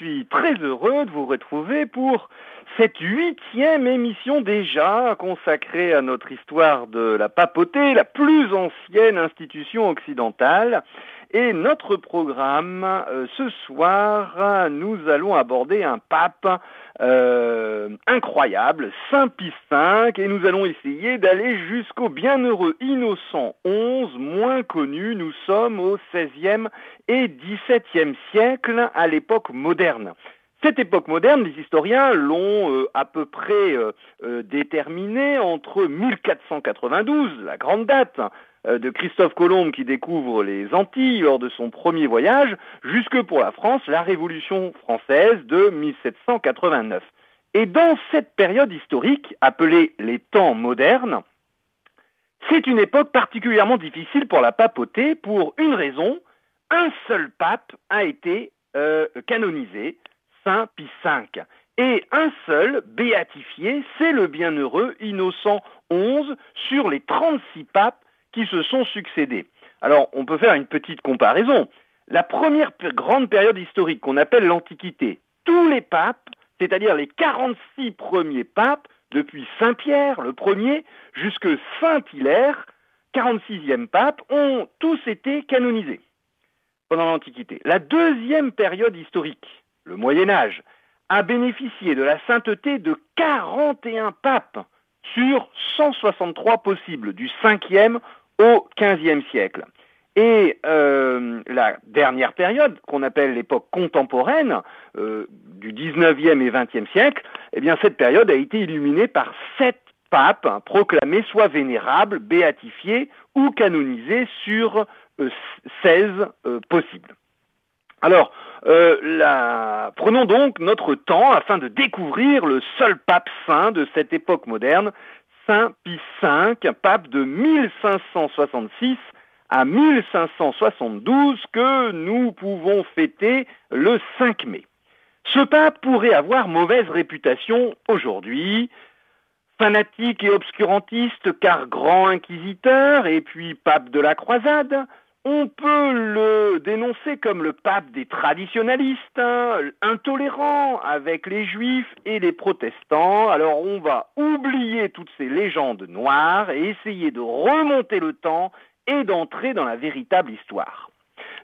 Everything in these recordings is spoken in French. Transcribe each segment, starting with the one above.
Je suis très heureux de vous retrouver pour cette huitième émission déjà consacrée à notre histoire de la papauté, la plus ancienne institution occidentale. Et notre programme, euh, ce soir, nous allons aborder un pape euh, incroyable, Saint Pie V, et nous allons essayer d'aller jusqu'au bienheureux innocent 11, moins connu. Nous sommes au XVIe et XVIIe siècle, à l'époque moderne. Cette époque moderne, les historiens l'ont euh, à peu près euh, déterminée entre 1492, la grande date, euh, de Christophe Colomb qui découvre les Antilles lors de son premier voyage, jusque pour la France, la Révolution française de 1789. Et dans cette période historique, appelée les temps modernes, c'est une époque particulièrement difficile pour la papauté pour une raison, un seul pape a été euh, canonisé, Saint Pie V. Et un seul béatifié, c'est le bienheureux Innocent XI sur les 36 papes qui se sont succédés. Alors, on peut faire une petite comparaison. La première grande période historique qu'on appelle l'Antiquité, tous les papes, c'est-à-dire les 46 premiers papes, depuis Saint Pierre, le premier, jusque Saint Hilaire, 46e pape, ont tous été canonisés pendant l'Antiquité. La deuxième période historique, le Moyen Âge, a bénéficié de la sainteté de 41 papes sur 163 possibles, du 5e au XVe siècle. Et euh, la dernière période, qu'on appelle l'époque contemporaine, euh, du XIXe et XXe siècle, eh bien cette période a été illuminée par sept papes hein, proclamés soit vénérables, béatifiés ou canonisés sur euh, 16 euh, possibles. Alors, prenons donc notre temps afin de découvrir le seul pape saint de cette époque moderne, Saint Pie V, pape de 1566 à 1572 que nous pouvons fêter le 5 mai. Ce pape pourrait avoir mauvaise réputation aujourd'hui, fanatique et obscurantiste car grand inquisiteur et puis pape de la croisade, on peut le dénoncer comme le pape des traditionalistes, hein, intolérant avec les juifs et les protestants. Alors on va oublier toutes ces légendes noires et essayer de remonter le temps et d'entrer dans la véritable histoire.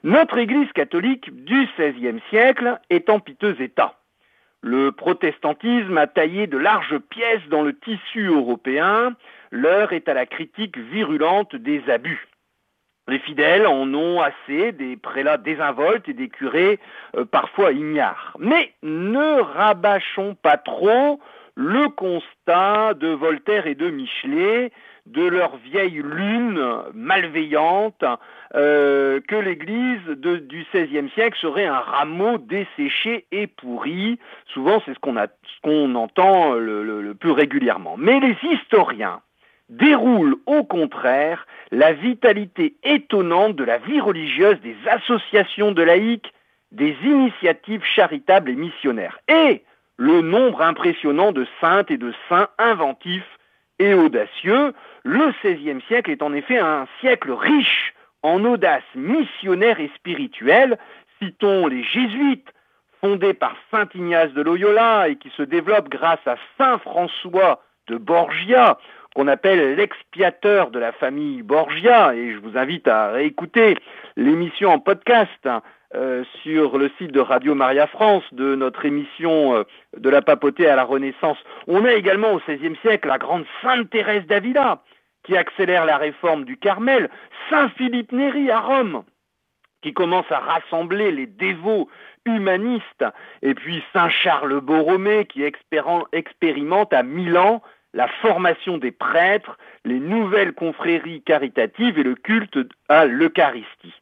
Notre Église catholique du XVIe siècle est en piteux état. Le protestantisme a taillé de larges pièces dans le tissu européen. L'heure est à la critique virulente des abus. Les fidèles en ont assez des prélats désinvoltes et des curés euh, parfois ignares. Mais ne rabâchons pas trop le constat de Voltaire et de Michelet de leur vieille lune malveillante euh, que l'Église du XVIe siècle serait un rameau desséché et pourri. Souvent, c'est ce qu'on entend le plus régulièrement. Mais les historiens déroule au contraire la vitalité étonnante de la vie religieuse des associations de laïcs, des initiatives charitables et missionnaires, et le nombre impressionnant de saintes et de saints inventifs et audacieux. Le XVIe siècle est en effet un siècle riche en audace missionnaire et spirituelle. Citons les jésuites, fondés par Saint Ignace de Loyola et qui se développent grâce à Saint François de Borgia, qu'on appelle l'expiateur de la famille Borgia, et je vous invite à réécouter l'émission en podcast hein, euh, sur le site de Radio Maria France de notre émission euh, de la papauté à la Renaissance. On a également au XVIe siècle la grande Sainte Thérèse d'Avila, qui accélère la réforme du Carmel, Saint Philippe Néri à Rome, qui commence à rassembler les dévots humanistes, et puis Saint Charles Borromée, qui expérimente à Milan la formation des prêtres, les nouvelles confréries caritatives et le culte à l'Eucharistie.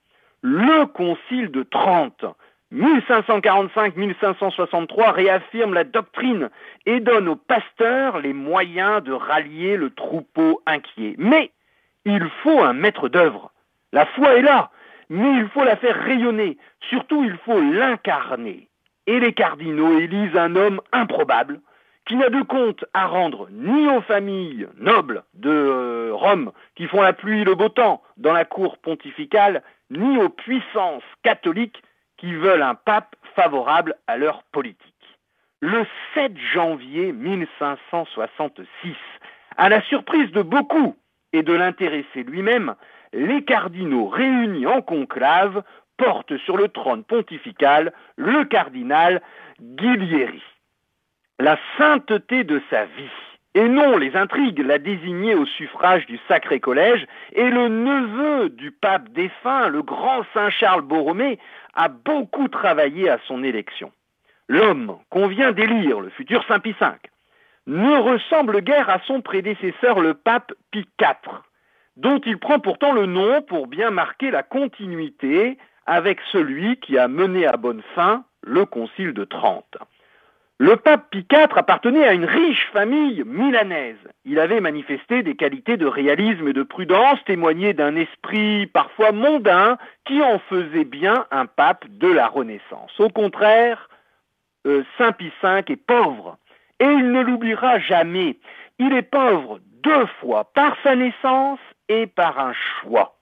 Le Concile de Trente, 1545-1563, réaffirme la doctrine et donne aux pasteurs les moyens de rallier le troupeau inquiet. Mais il faut un maître d'œuvre. La foi est là, mais il faut la faire rayonner. Surtout, il faut l'incarner. Et les cardinaux élisent un homme improbable, qui n'a de compte à rendre ni aux familles nobles de euh, Rome qui font la pluie et le beau temps dans la cour pontificale, ni aux puissances catholiques qui veulent un pape favorable à leur politique. Le 7 janvier 1566, à la surprise de beaucoup et de l'intéressé lui-même, les cardinaux réunis en conclave portent sur le trône pontifical le cardinal Guilieri. La sainteté de sa vie, et non les intrigues, l'a désigné au suffrage du Sacré Collège, et le neveu du pape défunt, le grand Saint Charles Borromée, a beaucoup travaillé à son élection. L'homme qu'on vient d'élire, le futur Saint Pie V, ne ressemble guère à son prédécesseur le pape Pie IV, dont il prend pourtant le nom pour bien marquer la continuité avec celui qui a mené à bonne fin le Concile de Trente. Le pape Pie IV appartenait à une riche famille milanaise. Il avait manifesté des qualités de réalisme et de prudence, témoigné d'un esprit parfois mondain qui en faisait bien un pape de la Renaissance. Au contraire, euh, Saint Pie V est pauvre, et il ne l'oubliera jamais. Il est pauvre deux fois, par sa naissance et par un choix.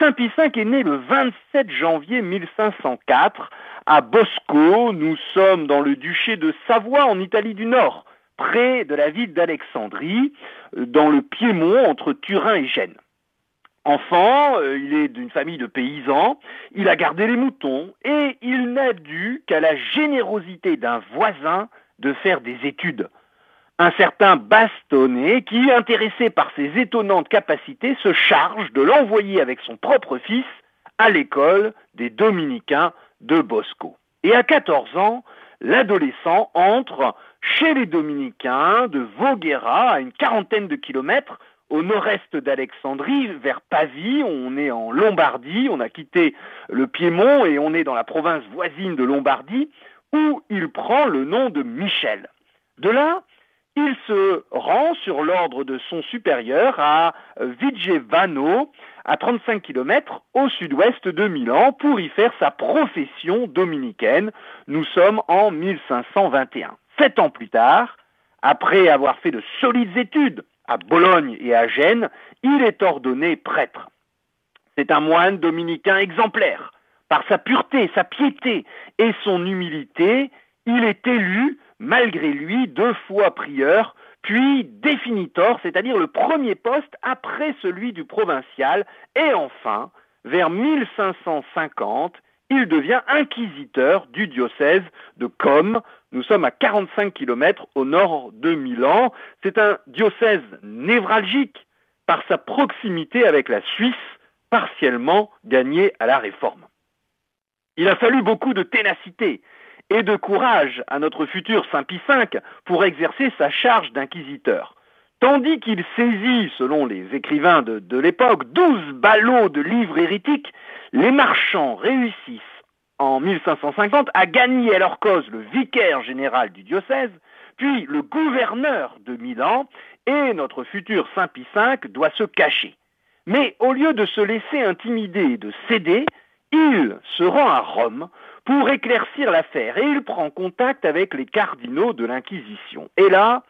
Saint Pie V est né le 27 janvier 1504 à Bosco. Nous sommes dans le duché de Savoie en Italie du Nord, près de la ville d'Alexandrie, dans le Piémont entre Turin et Gênes. Enfant, euh, il est d'une famille de paysans, il a gardé les moutons et il n'a dû qu'à la générosité d'un voisin de faire des études un certain Bastonnet qui, intéressé par ses étonnantes capacités, se charge de l'envoyer avec son propre fils à l'école des dominicains de Bosco. Et à 14 ans, l'adolescent entre chez les dominicains de Voghera, à une quarantaine de kilomètres au nord-est d'Alexandrie, vers Pavie. On est en Lombardie, on a quitté le Piémont et on est dans la province voisine de Lombardie, où il prend le nom de Michel. De là, il se rend sur l'ordre de son supérieur à Vigevano, à 35 km au sud-ouest de Milan, pour y faire sa profession dominicaine. Nous sommes en 1521. Sept ans plus tard, après avoir fait de solides études à Bologne et à Gênes, il est ordonné prêtre. C'est un moine dominicain exemplaire. Par sa pureté, sa piété et son humilité, il est élu malgré lui, deux fois prieur, puis définitor, c'est-à-dire le premier poste après celui du provincial, et enfin, vers 1550, il devient inquisiteur du diocèse de Com. Nous sommes à 45 km au nord de Milan. C'est un diocèse névralgique par sa proximité avec la Suisse, partiellement gagnée à la Réforme. Il a fallu beaucoup de ténacité, et de courage à notre futur Saint Pie V pour exercer sa charge d'inquisiteur. Tandis qu'il saisit, selon les écrivains de, l'époque, douze ballots de livres hérétiques, les marchands réussissent en 1550 à gagner à leur cause le vicaire général du diocèse, puis le gouverneur de Milan, et notre futur Saint Pie V doit se cacher. Mais au lieu de se laisser intimider et de céder, il se rend à Rome pour éclaircir l'affaire et il prend contact avec les cardinaux de l'Inquisition. Et là,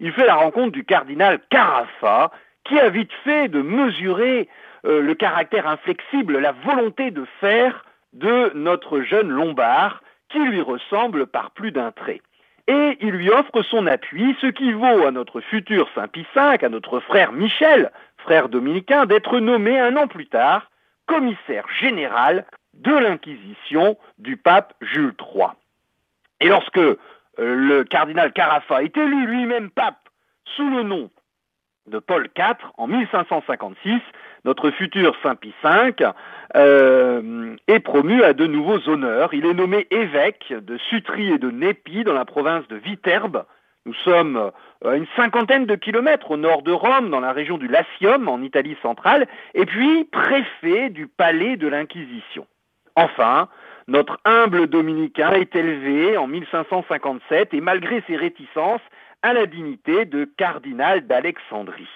il fait la rencontre du cardinal Carafa, qui a vite fait de mesurer euh, le caractère inflexible, la volonté de faire de notre jeune Lombard, qui lui ressemble par plus d'un trait. Et il lui offre son appui, ce qui vaut à notre futur Saint Pie V, à notre frère Michel, frère dominicain, d'être nommé un an plus tard commissaire général de l'Inquisition du pape Jules III. Et lorsque euh, le cardinal Carafa est élu lui-même pape sous le nom de Paul IV en 1556, notre futur Saint Pie V euh, est promu à de nouveaux honneurs. Il est nommé évêque de Sutri et de Népi dans la province de Viterbe. Nous sommes à une cinquantaine de kilomètres au nord de Rome, dans la région du Latium, en Italie centrale, et puis préfet du palais de l'Inquisition. Enfin, notre humble dominicain est élevé en 1557 et malgré ses réticences à la dignité de cardinal d'Alexandrie.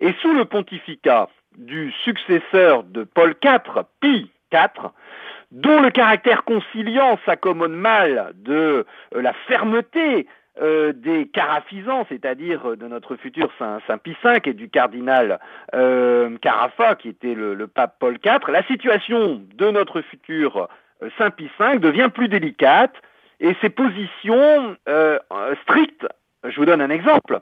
Et sous le pontificat du successeur de Paul IV, Pie IV, dont le caractère conciliant s'accommode mal de euh, la fermeté euh, des carafisants, c'est-à-dire de notre futur Saint, Saint Pie V et du cardinal euh, Carafa, qui était le, pape Paul IV, la situation de notre futur Saint Pie V devient plus délicate et ses positions euh, strictes, je vous donne un exemple,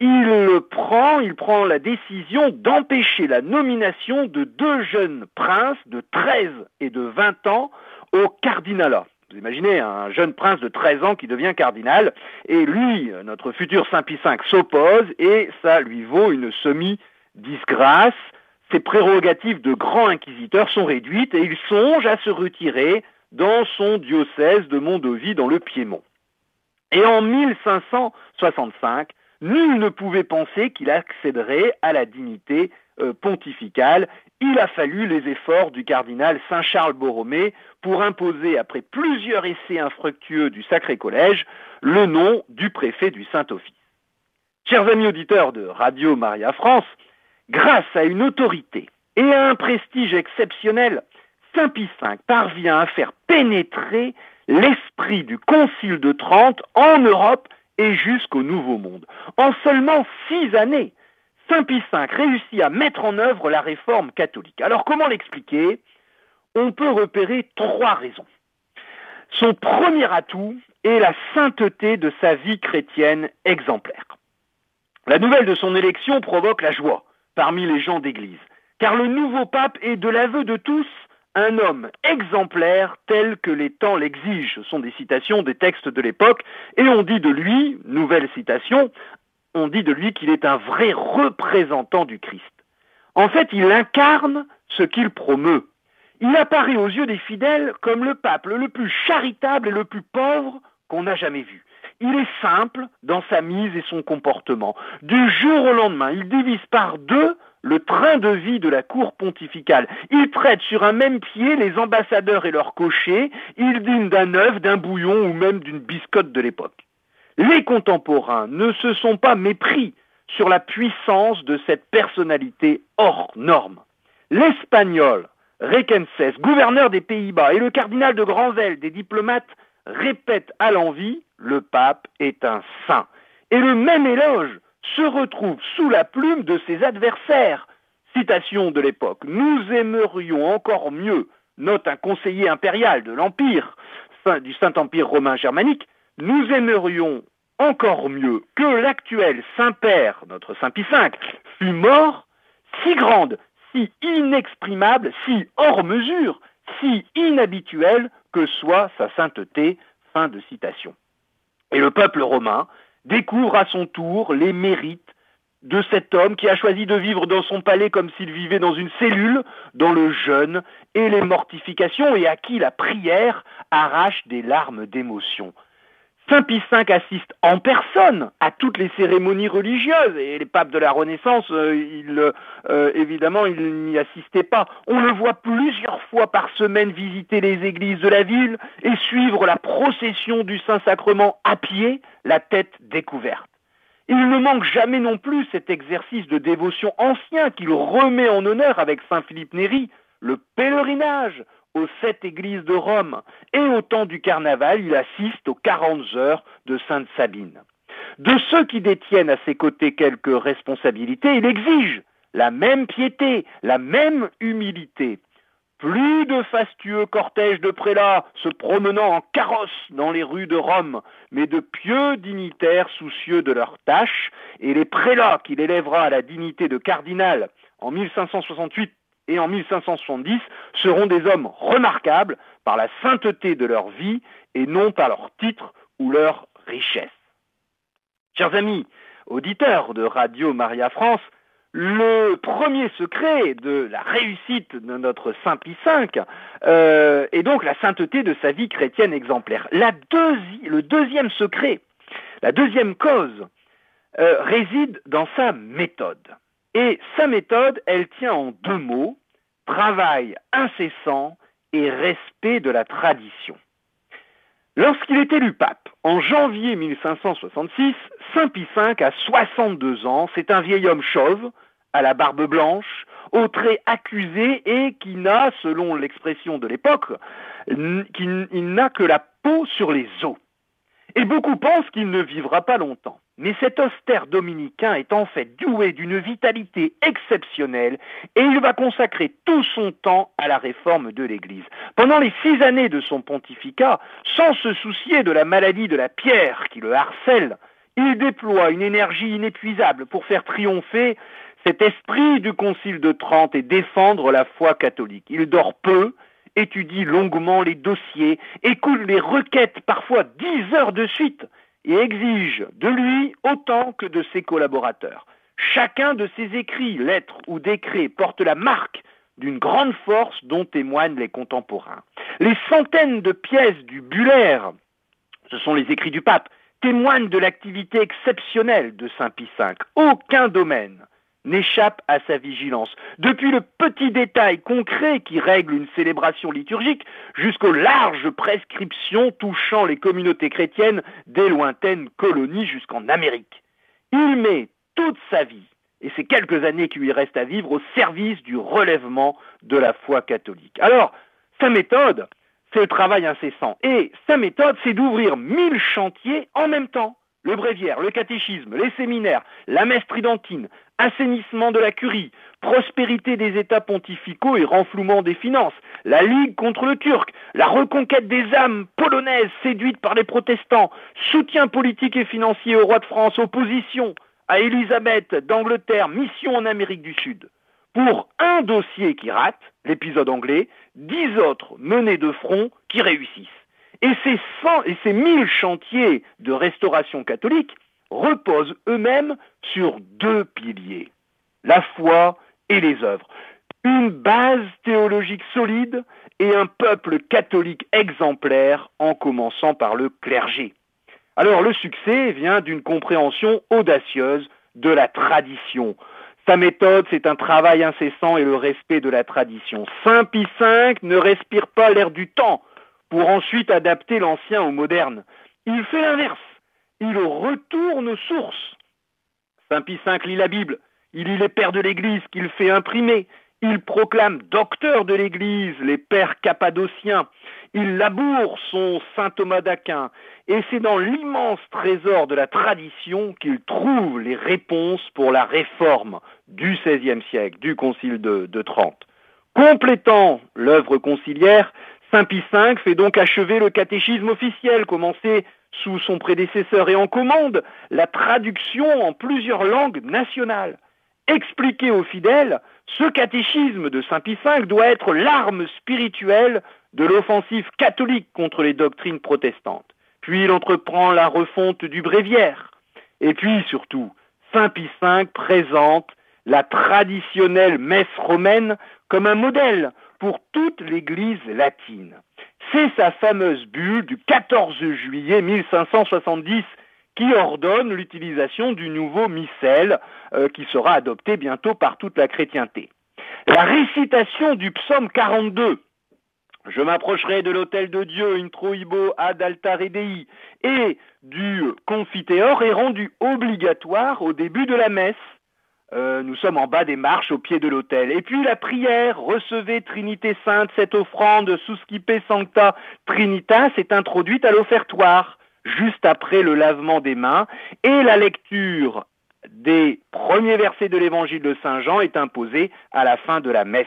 il prend, il prend la décision d'empêcher la nomination de deux jeunes princes de 13 et de 20 ans au cardinalat. Vous imaginez un jeune prince de 13 ans qui devient cardinal, et lui, notre futur Saint Pie V, s'oppose, et ça lui vaut une semi-disgrâce. Ses prérogatives de grand inquisiteur sont réduites, et il songe à se retirer dans son diocèse de Mondovie dans le Piémont. Et en 1565, nul ne pouvait penser qu'il accéderait à la dignité euh, pontificale. Il a fallu les efforts du cardinal Saint-Charles Borromée pour imposer, après plusieurs essais infructueux du Sacré Collège, le nom du préfet du Saint-Office. Chers amis auditeurs de Radio Maria France, grâce à une autorité et à un prestige exceptionnel, Saint Pie V parvient à faire pénétrer l'esprit du Concile de Trente en Europe et jusqu'au Nouveau Monde. En seulement six années, Saint Pie V réussit à mettre en œuvre la réforme catholique. Alors comment l'expliquer? On peut repérer trois raisons. Son premier atout est la sainteté de sa vie chrétienne exemplaire. La nouvelle de son élection provoque la joie parmi les gens d'Église, car le nouveau pape est de l'aveu de tous un homme exemplaire tel que les temps l'exigent. Ce sont des citations des textes de l'époque, et on dit de lui, nouvelle citation, on dit de lui qu'il est un vrai représentant du Christ. En fait, il incarne ce qu'il promeut. Il apparaît aux yeux des fidèles comme le pape le plus charitable et le plus pauvre qu'on a jamais vu. Il est simple dans sa mise et son comportement. Du jour au lendemain, il divise par deux le train de vie de la cour pontificale. Il traite sur un même pied les ambassadeurs et leurs cochers, il dîne d'un œuf, d'un bouillon ou même d'une biscotte de l'époque. Les contemporains ne se sont pas mépris sur la puissance de cette personnalité hors norme. L'espagnol Requences, gouverneur des Pays-Bas, et le cardinal de Granvelle, des diplomates, répètent à l'envi le pape est un saint. Et le même éloge se retrouve sous la plume de ses adversaires. Citation de l'époque. Nous aimerions encore mieux, note un conseiller impérial de l'Empire, du Saint-Empire romain germanique, nous aimerions encore mieux que l'actuel Saint-Père, notre Saint Pie V, fût mort, si grande, si inexprimable, si hors mesure, si inhabituelle que soit sa sainteté. Fin de citation. Et le peuple romain découvre à son tour les mérites de cet homme qui a choisi de vivre dans son palais comme s'il vivait dans une cellule, dans le jeûne et les mortifications, et à qui la prière arrache des larmes d'émotion. Saint Pie V assiste en personne à toutes les cérémonies religieuses et les papes de la Renaissance, euh, il, euh, évidemment, il n'y assistait pas. On le voit plusieurs fois par semaine visiter les églises de la ville et suivre la procession du Saint-Sacrement à pied, la tête découverte. Il ne manque jamais non plus cet exercice de dévotion ancien qu'il remet en honneur avec Saint Philippe Néri, le pèlerinage aux sept églises de Rome, et au temps du carnaval, il assiste aux quarante heures de Sainte Sabine. De ceux qui détiennent à ses côtés quelques responsabilités, il exige la même piété, la même humilité. Plus de fastueux cortèges de prélats se promenant en carrosse dans les rues de Rome, mais de pieux dignitaires soucieux de leurs tâches, et les prélats qu'il élèvera à la dignité de cardinal en 1568 et en 1570 seront des hommes remarquables par la sainteté de leur vie et non par leur titre ou leur richesse. Chers amis, auditeurs de Radio Maria France, le premier secret de la réussite de notre Saint Pie V euh, est donc la sainteté de sa vie chrétienne exemplaire. le deuxième secret, la deuxième cause, euh, réside dans sa méthode. Et sa méthode, elle tient en deux mots, travail incessant et respect de la tradition. Lorsqu'il est élu pape, en janvier 1566, Saint Pie V a 62 ans, c'est un vieil homme chauve, à la barbe blanche, aux traits accusés et qui n'a, selon l'expression de l'époque, qu'il n'a que la peau sur les os. Et beaucoup pensent qu'il ne vivra pas longtemps. Mais cet austère dominicain est en fait doué d'une vitalité exceptionnelle et il va consacrer tout son temps à la réforme de l'Église. Pendant les six années de son pontificat, sans se soucier de la maladie de la pierre qui le harcèle, il déploie une énergie inépuisable pour faire triompher cet esprit du Concile de Trente et défendre la foi catholique. Il dort peu, étudie longuement les dossiers, écoute les requêtes parfois dix heures de suite et exige de lui autant que de ses collaborateurs. Chacun de ses écrits, lettres ou décrets porte la marque d'une grande force dont témoignent les contemporains. Les centaines de pièces du Buller, ce sont les écrits du pape, témoignent de l'activité exceptionnelle de Saint Pie V. Aucun domaine n'échappe à sa vigilance. Depuis le petit détail concret qui règle une célébration liturgique jusqu'aux larges prescriptions touchant les communautés chrétiennes des lointaines colonies jusqu'en Amérique. Il met toute sa vie et ces quelques années qui lui restent à vivre au service du relèvement de la foi catholique. Alors, sa méthode, c'est le travail incessant. Et sa méthode, c'est d'ouvrir mille chantiers en même temps le bréviaire, le catéchisme, les séminaires, la messe tridentine, assainissement de la curie, prospérité des États pontificaux et renflouement des finances, la Ligue contre le Turc, la reconquête des âmes polonaises séduites par les protestants, soutien politique et financier au roi de France, opposition à Élisabeth d'Angleterre, mission en Amérique du Sud. Pour un dossier qui rate, l'épisode anglais, dix autres menés de front qui réussissent. Et ces, et ces mille chantiers de restauration catholique reposent eux-mêmes sur deux piliers, la foi et les œuvres. Une base théologique solide et un peuple catholique exemplaire en commençant par le clergé. Alors le succès vient d'une compréhension audacieuse de la tradition. Sa méthode, c'est un travail incessant et le respect de la tradition. Saint Pie V ne respire pas l'air du temps pour ensuite adapter l'ancien au moderne. Il fait l'inverse. Il retourne aux sources. Saint Pie V lit la Bible. Il lit les pères de l'Église qu'il fait imprimer. Il proclame docteur de l'Église les pères cappadociens. Il laboure son saint Thomas d'Aquin. Et c'est dans l'immense trésor de la tradition qu'il trouve les réponses pour la réforme du XVIe siècle, du Concile de, Trente. Complétant l'œuvre conciliaire, Saint Pie V fait donc achever le catéchisme officiel, commencé sous son prédécesseur, et en commande la traduction en plusieurs langues nationales. Expliqué aux fidèles, ce catéchisme de Saint Pie V doit être l'arme spirituelle de l'offensive catholique contre les doctrines protestantes. Puis il entreprend la refonte du bréviaire. Et puis surtout, Saint Pie V présente la traditionnelle messe romaine comme un modèle pour toute l'Église latine. C'est sa fameuse bulle du 14 juillet 1570 qui ordonne l'utilisation du nouveau missel euh, qui sera adopté bientôt par toute la chrétienté. La récitation du psaume 42, je m'approcherai de l'autel de Dieu, introibo ad altare dei, et du confiteor est rendue obligatoire au début de la messe euh, nous sommes en bas des marches au pied de l'autel. Et puis la prière, recevez Trinité Sainte, cette offrande suscipe sancta Trinitas est introduite à l'offertoire, juste après le lavement des mains, et la lecture des premiers versets de l'évangile de Saint Jean est imposée à la fin de la messe.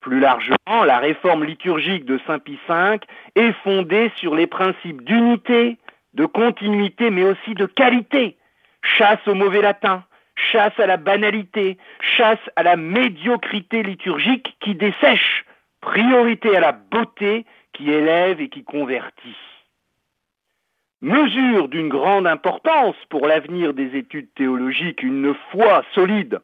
Plus largement, la réforme liturgique de Saint Pie V est fondée sur les principes d'unité, de continuité, mais aussi de qualité. Chasse au mauvais latin, chasse à la banalité, chasse à la médiocrité liturgique qui dessèche, priorité à la beauté qui élève et qui convertit. Mesure d'une grande importance pour l'avenir des études théologiques, une foi solide.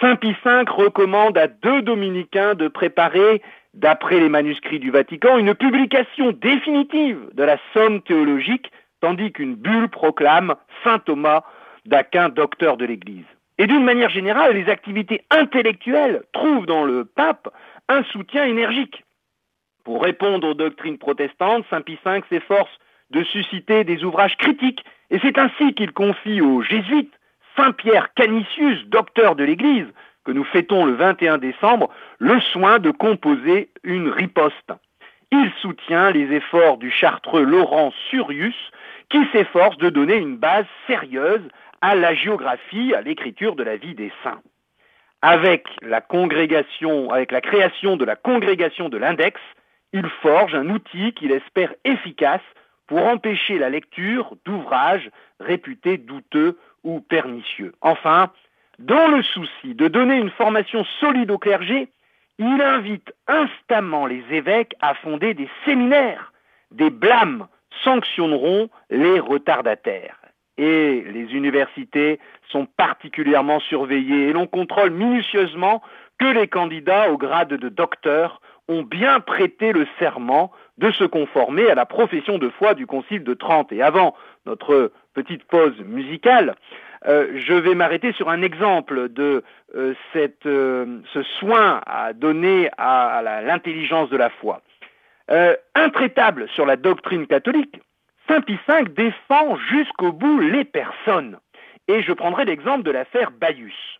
Saint Pie V recommande à deux dominicains de préparer, d'après les manuscrits du Vatican, une publication définitive de la somme théologique, tandis qu'une bulle proclame Saint Thomas d'Aquin, docteur de l'Église. Et d'une manière générale, les activités intellectuelles trouvent dans le pape un soutien énergique. Pour répondre aux doctrines protestantes, Saint Pie V s'efforce de susciter des ouvrages critiques, et c'est ainsi qu'il confie aux jésuites Saint Pierre Canisius, docteur de l'Église, que nous fêtons le 21 décembre, le soin de composer une riposte. Il soutient les efforts du chartreux Laurent Surius, qui s'efforce de donner une base sérieuse à la géographie, à l'écriture de la vie des saints. Avec la création de la congrégation de l'index, il forge un outil qu'il espère efficace pour empêcher la lecture d'ouvrages réputés douteux ou pernicieux. Enfin, dans le souci de donner une formation solide au clergé, il invite instamment les évêques à fonder des séminaires. Des blâmes sanctionneront les retardataires. Et les universités sont particulièrement surveillées et l'on contrôle minutieusement que les candidats au grade de docteur ont bien prêté le serment de se conformer à la profession de foi du Concile de Trente. Et avant notre petite pause musicale, euh, je vais m'arrêter sur un exemple de euh, euh, ce soin à donner à, l'intelligence de la foi. intraitable sur la doctrine catholique, Pie V défend jusqu'au bout les personnes. Et je prendrai l'exemple de l'affaire Bayus.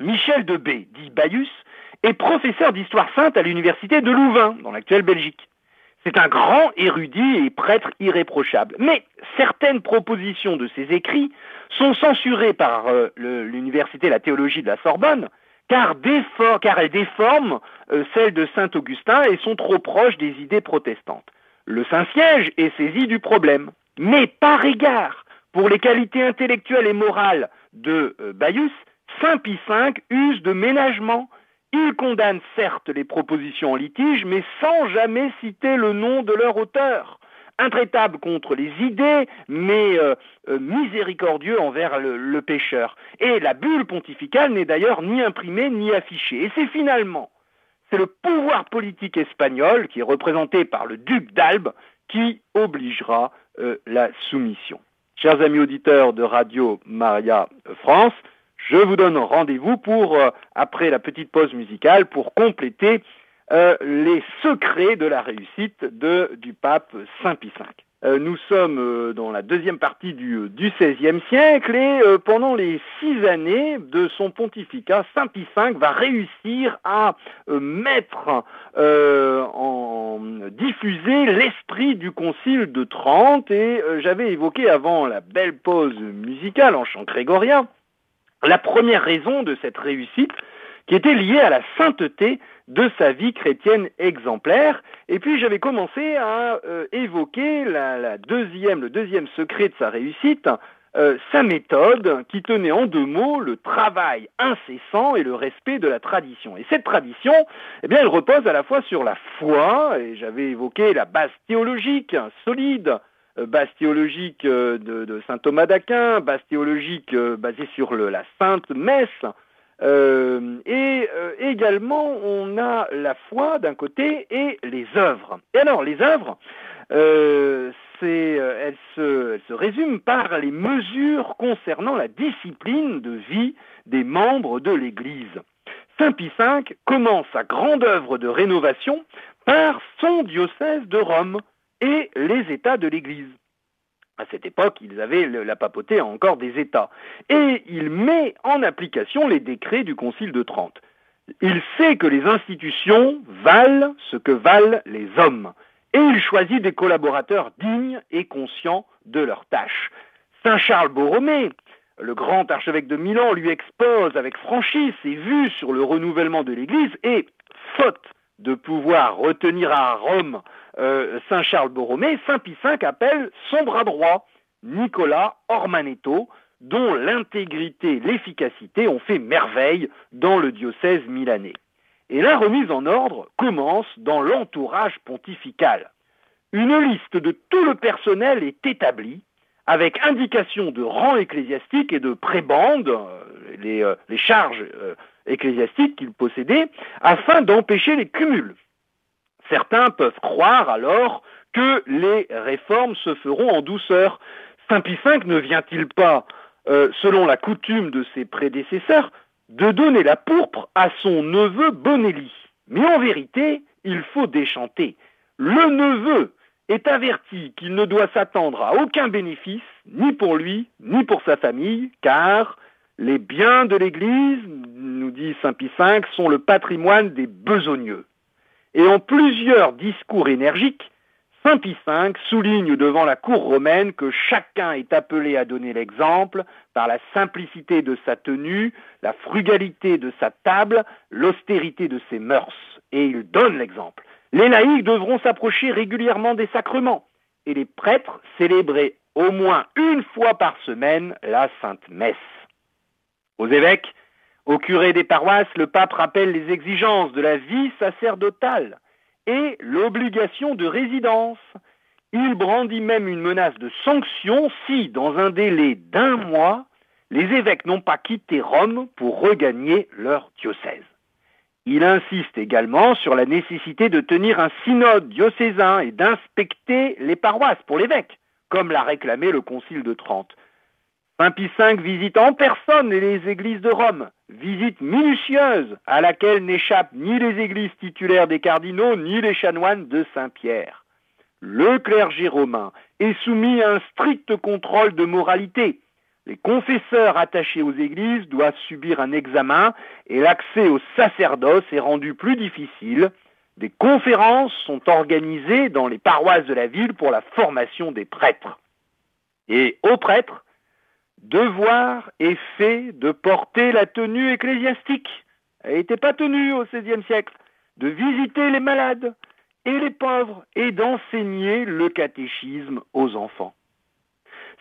Michel de B, dit Bayus, est professeur d'histoire sainte à l'université de Louvain, dans l'actuelle Belgique. C'est un grand érudit et prêtre irréprochable. Mais certaines propositions de ses écrits sont censurées par euh, l'université la théologie de la Sorbonne, car, elles déforment euh, celles de Saint Augustin et sont trop proches des idées protestantes. Le Saint-Siège est saisi du problème, mais par égard pour les qualités intellectuelles et morales de euh, Bayus, Saint Pie V use de ménagement il condamne certes les propositions en litige, mais sans jamais citer le nom de leur auteur. Intraitable contre les idées, mais euh, euh, miséricordieux envers le pécheur. Et la bulle pontificale n'est d'ailleurs ni imprimée ni affichée. Et c'est finalement, c'est le pouvoir politique espagnol, qui est représenté par le duc d'Albe, qui obligera euh, la soumission. Chers amis auditeurs de Radio Maria France, je vous donne rendez-vous pour, euh, après la petite pause musicale, pour compléter euh, les secrets de la réussite du pape Saint Pie V. Euh, nous sommes dans la deuxième partie du, XVIe siècle et pendant les six années de son pontificat, Saint Pie V va réussir à mettre en diffuser l'esprit du concile de Trente et j'avais évoqué avant la belle pause musicale en chant grégorien la première raison de cette réussite qui était liée à la sainteté de sa vie chrétienne exemplaire. Et puis j'avais commencé à euh, évoquer le deuxième secret de sa réussite, euh, sa méthode qui tenait en deux mots le travail incessant et le respect de la tradition. Et cette tradition, eh bien, elle repose à la fois sur la foi, et j'avais évoqué la base théologique solide euh, base théologique euh, de, saint Thomas d'Aquin, base théologique euh, basée sur la Sainte Messe, et également on a la foi d'un côté et les œuvres. Et alors les œuvres, elles, se, elles se résument par les mesures concernant la discipline de vie des membres de l'Église. Saint Pie V commence sa grande œuvre de rénovation par son diocèse de Rome, et les États de l'Église. À cette époque, ils avaient la papauté encore des États. Et il met en application les décrets du Concile de Trente. Il sait que les institutions valent ce que valent les hommes. Et il choisit des collaborateurs dignes et conscients de leurs tâches. Saint Charles Borromée, le grand archevêque de Milan, lui expose avec franchise ses vues sur le renouvellement de l'Église et, faute de pouvoir retenir à Rome euh, Saint Charles Borromée, Saint Pie V appelle son bras droit, Nicolas Ormanetto, dont l'intégrité l'efficacité ont fait merveille dans le diocèse milanais. Et la remise en ordre commence dans l'entourage pontifical. Une liste de tout le personnel est établie, avec indication de rang ecclésiastique et de prébande, euh, euh, les charges ecclésiastiques qu'il possédait, afin d'empêcher les cumuls. Certains peuvent croire alors que les réformes se feront en douceur. Saint Pie V ne vient-il pas, euh, selon la coutume de ses prédécesseurs, de donner la pourpre à son neveu Bonelli? Mais en vérité, il faut déchanter. Le neveu est averti qu'il ne doit s'attendre à aucun bénéfice, ni pour lui, ni pour sa famille, car les biens de l'Église, nous dit Saint Pie V, sont le patrimoine des besogneux. Et en plusieurs discours énergiques, Saint Pie V souligne devant la cour romaine que chacun est appelé à donner l'exemple par la simplicité de sa tenue, la frugalité de sa table, l'austérité de ses mœurs. Et il donne l'exemple. Les laïcs devront s'approcher régulièrement des sacrements et les prêtres célébrer au moins une fois par semaine la Sainte Messe. Aux évêques, aux curés des paroisses, le pape rappelle les exigences de la vie sacerdotale et l'obligation de résidence. Il brandit même une menace de sanction si, dans un délai d'un mois, les évêques n'ont pas quitté Rome pour regagner leur diocèse. Il insiste également sur la nécessité de tenir un synode diocésain et d'inspecter les paroisses pour l'évêque, comme l'a réclamé le Concile de Trente. Pie V visite en personne les églises de Rome, visite minutieuse à laquelle n'échappent ni les églises titulaires des cardinaux ni les chanoines de Saint-Pierre. Le clergé romain est soumis à un strict contrôle de moralité. Les confesseurs attachés aux églises doivent subir un examen et l'accès au sacerdoce est rendu plus difficile. Des conférences sont organisées dans les paroisses de la ville pour la formation des prêtres. Et aux prêtres, devoir est fait de porter la tenue ecclésiastique. Elle n'était pas tenue au XVIe siècle. De visiter les malades et les pauvres et d'enseigner le catéchisme aux enfants.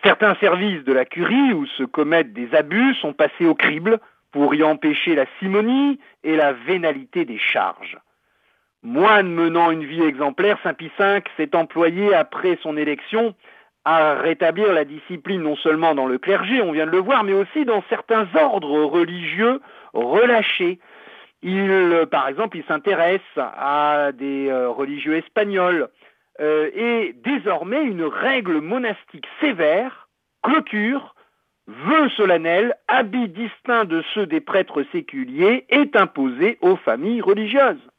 Certains services de la curie où se commettent des abus sont passés au crible pour y empêcher la simonie et la vénalité des charges. Moine menant une vie exemplaire, Saint Pie V s'est employé après son élection à rétablir la discipline non seulement dans le clergé, on vient de le voir, mais aussi dans certains ordres religieux relâchés. Il, par exemple, il s'intéresse à des euh, religieux espagnols euh, et désormais une règle monastique sévère, clôture, vœux solennels, habits distincts de ceux des prêtres séculiers est imposée aux familles religieuses.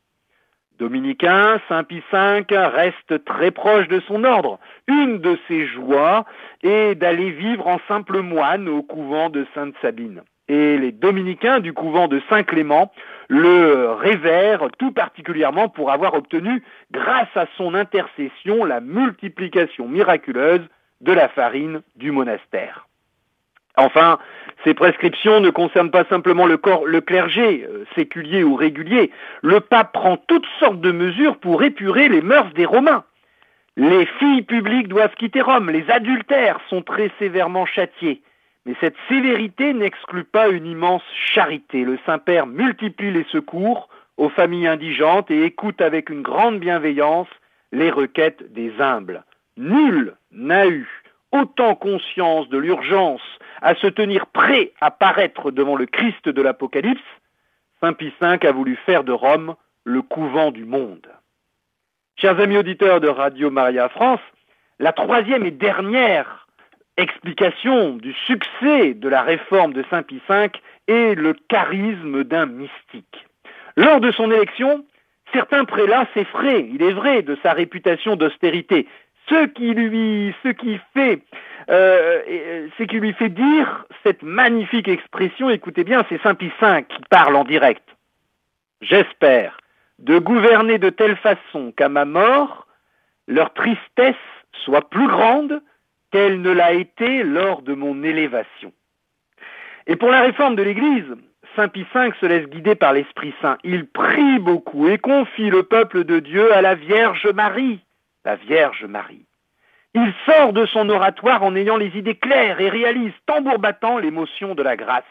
Dominicain, Saint Pie V reste très proche de son ordre. Une de ses joies est d'aller vivre en simple moine au couvent de Sainte Sabine. Et les dominicains du couvent de Saint-Clément le révèrent tout particulièrement pour avoir obtenu, grâce à son intercession, la multiplication miraculeuse de la farine du monastère. Enfin, ces prescriptions ne concernent pas simplement le, corps, le clergé, euh, séculier ou régulier. Le pape prend toutes sortes de mesures pour épurer les mœurs des Romains. Les filles publiques doivent quitter Rome, les adultères sont très sévèrement châtiés. Mais cette sévérité n'exclut pas une immense charité. Le Saint-Père multiplie les secours aux familles indigentes et écoute avec une grande bienveillance les requêtes des humbles. Nul n'a eu autant conscience de l'urgence à se tenir prêt à paraître devant le Christ de l'Apocalypse, Saint Pie V a voulu faire de Rome le couvent du monde. Chers amis auditeurs de Radio Maria France, la troisième et dernière explication du succès de la réforme de Saint Pie V est le charisme d'un mystique. Lors de son élection, certains prélats s'effraient, il est vrai, de sa réputation d'austérité, ce qui lui, fait, euh, euh, lui fait dire cette magnifique expression, écoutez bien, c'est Saint Pie V qui parle en direct. J'espère de gouverner de telle façon qu'à ma mort, leur tristesse soit plus grande qu'elle ne l'a été lors de mon élévation. Et pour la réforme de l'Église, Saint Pie V se laisse guider par l'Esprit Saint. Il prie beaucoup et confie le peuple de Dieu à la Vierge Marie la Vierge Marie. Il sort de son oratoire en ayant les idées claires et réalise, tambour battant, l'émotion de la grâce.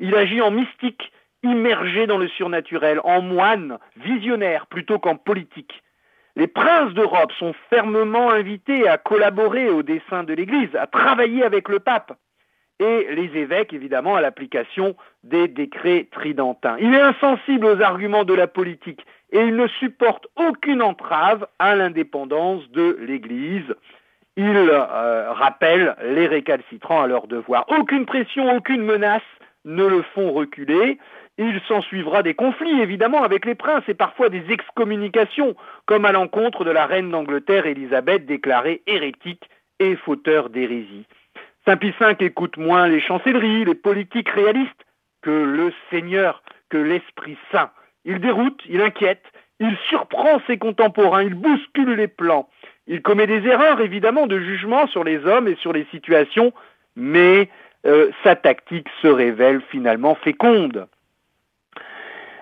Il agit en mystique, immergé dans le surnaturel, en moine, visionnaire plutôt qu'en politique. Les princes d'Europe sont fermement invités à collaborer au dessein de l'Église, à travailler avec le pape, et les évêques, évidemment, à l'application des décrets tridentins. Il est insensible aux arguments de la politique et il ne supporte aucune entrave à l'indépendance de l'Église. Il euh, rappelle les récalcitrants à leur devoir. Aucune pression, aucune menace ne le font reculer. Il s'en suivra des conflits, évidemment, avec les princes et parfois des excommunications, comme à l'encontre de la reine d'Angleterre, Élisabeth, déclarée hérétique et fauteur d'hérésie. Saint Pie V écoute moins les chancelleries, les politiques réalistes, que le Seigneur, que l'Esprit Saint. Il déroute, il inquiète, il surprend ses contemporains, il bouscule les plans. Il commet des erreurs, évidemment, de jugement sur les hommes et sur les situations, mais euh, sa tactique se révèle finalement féconde.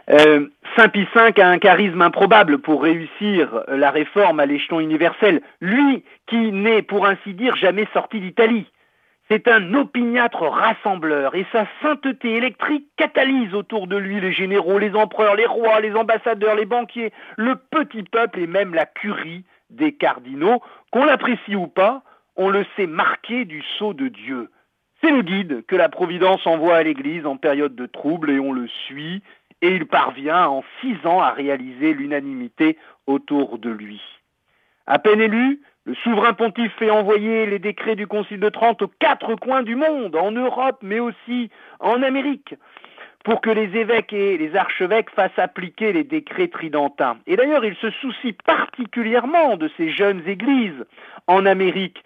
Saint Pie V a un charisme improbable pour réussir la réforme à l'échelon universel. Lui qui n'est, pour ainsi dire, jamais sorti d'Italie. C'est un opiniâtre rassembleur et sa sainteté électrique catalyse autour de lui les généraux, les empereurs, les rois, les ambassadeurs, les banquiers, le petit peuple et même la curie des cardinaux. Qu'on l'apprécie ou pas, on le sait marqué du sceau de Dieu. C'est le guide que la Providence envoie à l'Église en période de trouble et on le suit et il parvient en six ans à réaliser l'unanimité autour de lui. À peine élu, le souverain pontife fait envoyer les décrets du Concile de Trente aux quatre coins du monde, en Europe, mais aussi en Amérique, pour que les évêques et les archevêques fassent appliquer les décrets tridentins. Et d'ailleurs, il se soucie particulièrement de ces jeunes églises en Amérique.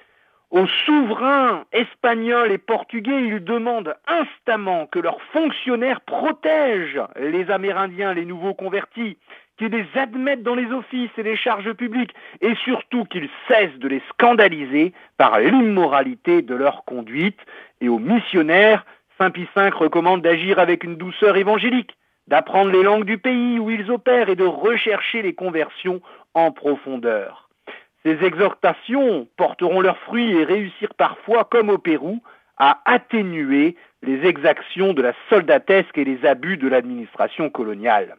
Aux souverains espagnols et portugais, il demande instamment que leurs fonctionnaires protègent les Amérindiens, les nouveaux convertis, qu'ils les admettent dans les offices et les charges publiques, et surtout qu'ils cessent de les scandaliser par l'immoralité de leur conduite. Et aux missionnaires, Saint Pie V recommande d'agir avec une douceur évangélique, d'apprendre les langues du pays où ils opèrent et de rechercher les conversions en profondeur. Ces exhortations porteront leurs fruits et réussirent parfois, comme au Pérou, à atténuer les exactions de la soldatesque et les abus de l'administration coloniale.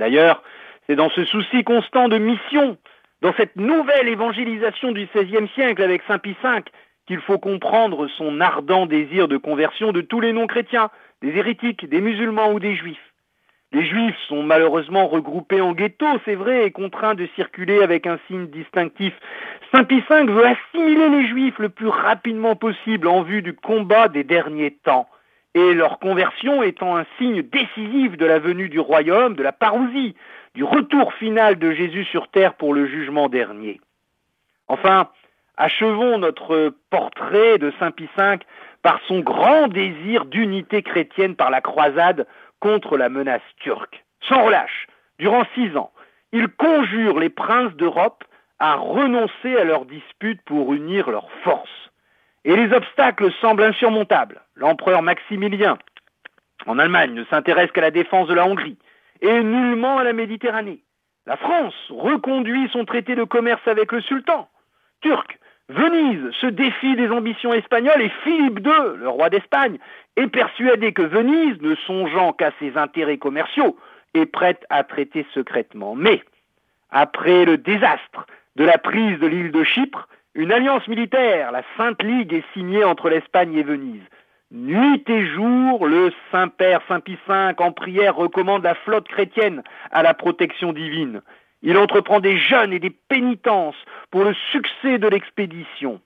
D'ailleurs, c'est dans ce souci constant de mission, dans cette nouvelle évangélisation du XVIe siècle avec Saint Pie V, qu'il faut comprendre son ardent désir de conversion de tous les non-chrétiens, des hérétiques, des musulmans ou des juifs. Les juifs sont malheureusement regroupés en ghettos, c'est vrai, et contraints de circuler avec un signe distinctif. Saint Pie V veut assimiler les juifs le plus rapidement possible en vue du combat des derniers temps et leur conversion étant un signe décisif de la venue du royaume, de la parousie, du retour final de Jésus sur terre pour le jugement dernier. Enfin, achevons notre portrait de Saint Pie V par son grand désir d'unité chrétienne par la croisade contre la menace turque. Sans relâche, durant six ans, il conjure les princes d'Europe à renoncer à leurs disputes pour unir leurs forces. Et les obstacles semblent insurmontables. L'empereur Maximilien, en Allemagne, ne s'intéresse qu'à la défense de la Hongrie et nullement à la Méditerranée. La France reconduit son traité de commerce avec le sultan turc. Venise se défie des ambitions espagnoles et Philippe II, le roi d'Espagne, est persuadé que Venise, ne songeant qu'à ses intérêts commerciaux, est prête à traiter secrètement. Mais, après le désastre de la prise de l'île de Chypre, une alliance militaire, la Sainte Ligue, est signée entre l'Espagne et Venise. Nuit et jour, le Saint-Père Saint Pie V en prière recommande la flotte chrétienne à la protection divine. Il entreprend des jeûnes et des pénitences pour le succès de l'expédition.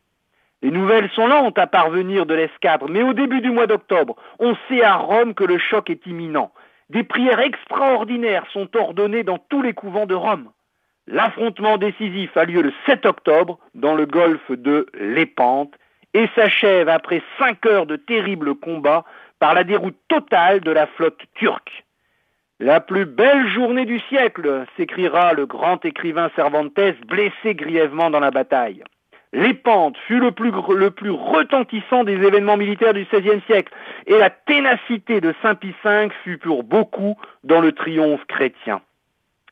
Les nouvelles sont lentes à parvenir de l'escadre, mais au début du mois d'octobre, on sait à Rome que le choc est imminent. Des prières extraordinaires sont ordonnées dans tous les couvents de Rome. L'affrontement décisif a lieu le 7 octobre dans le golfe de Lépante et s'achève après cinq heures de terribles combats par la déroute totale de la flotte turque. La plus belle journée du siècle, s'écriera le grand écrivain Cervantes, blessé grièvement dans la bataille. Lépante fut le plus, le plus retentissant des événements militaires du XVIe siècle, et la ténacité de Saint Pie V fut pour beaucoup dans le triomphe chrétien.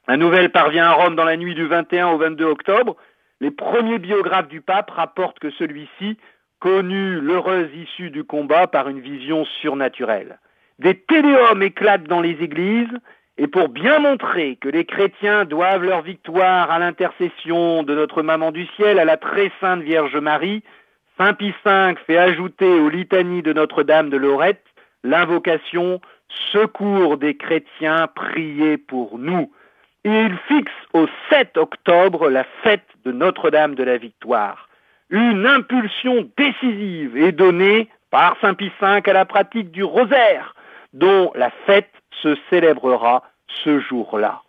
La nouvelle parvient à Rome dans la nuit du 21 au 22 octobre. Les premiers biographes du pape rapportent que celui-ci connut l'heureuse issue du combat par une vision surnaturelle. Des téléomes éclatent dans les églises, et pour bien montrer que les chrétiens doivent leur victoire à l'intercession de notre Maman du Ciel, à la très sainte Vierge Marie, Saint Pie V fait ajouter aux litanies de Notre-Dame de Lorette l'invocation Secours des chrétiens, priez pour nous il fixe au 7 octobre la fête de Notre-Dame de la Victoire. Une impulsion décisive est donnée par Saint Pie V à la pratique du rosaire, dont la fête se célébrera ce jour-là.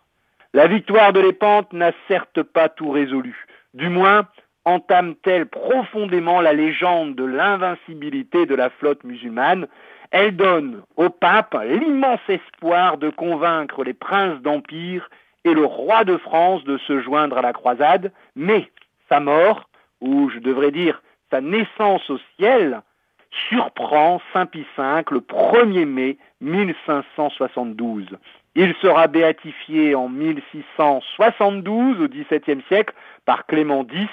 La victoire de l'Épante n'a certes pas tout résolu, du moins entame-t-elle profondément la légende de l'invincibilité de la flotte musulmane. Elle donne au pape l'immense espoir de convaincre les princes d'empire et le roi de France de se joindre à la croisade, mais sa mort, ou je devrais dire sa naissance au ciel, surprend Saint Pie V le 1er mai 1572. Il sera béatifié en 1672 au XVIIe siècle par Clément X.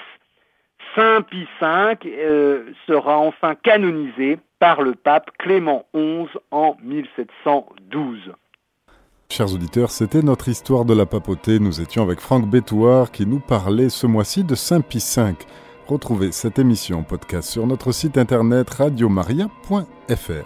Saint Pie V euh, sera enfin canonisé par le pape Clément XI en 1712. Chers auditeurs, c'était notre histoire de la papauté. Nous étions avec Franck Bétouard qui nous parlait ce mois-ci de Saint Pie V. Retrouvez cette émission podcast sur notre site internet radiomaria.fr.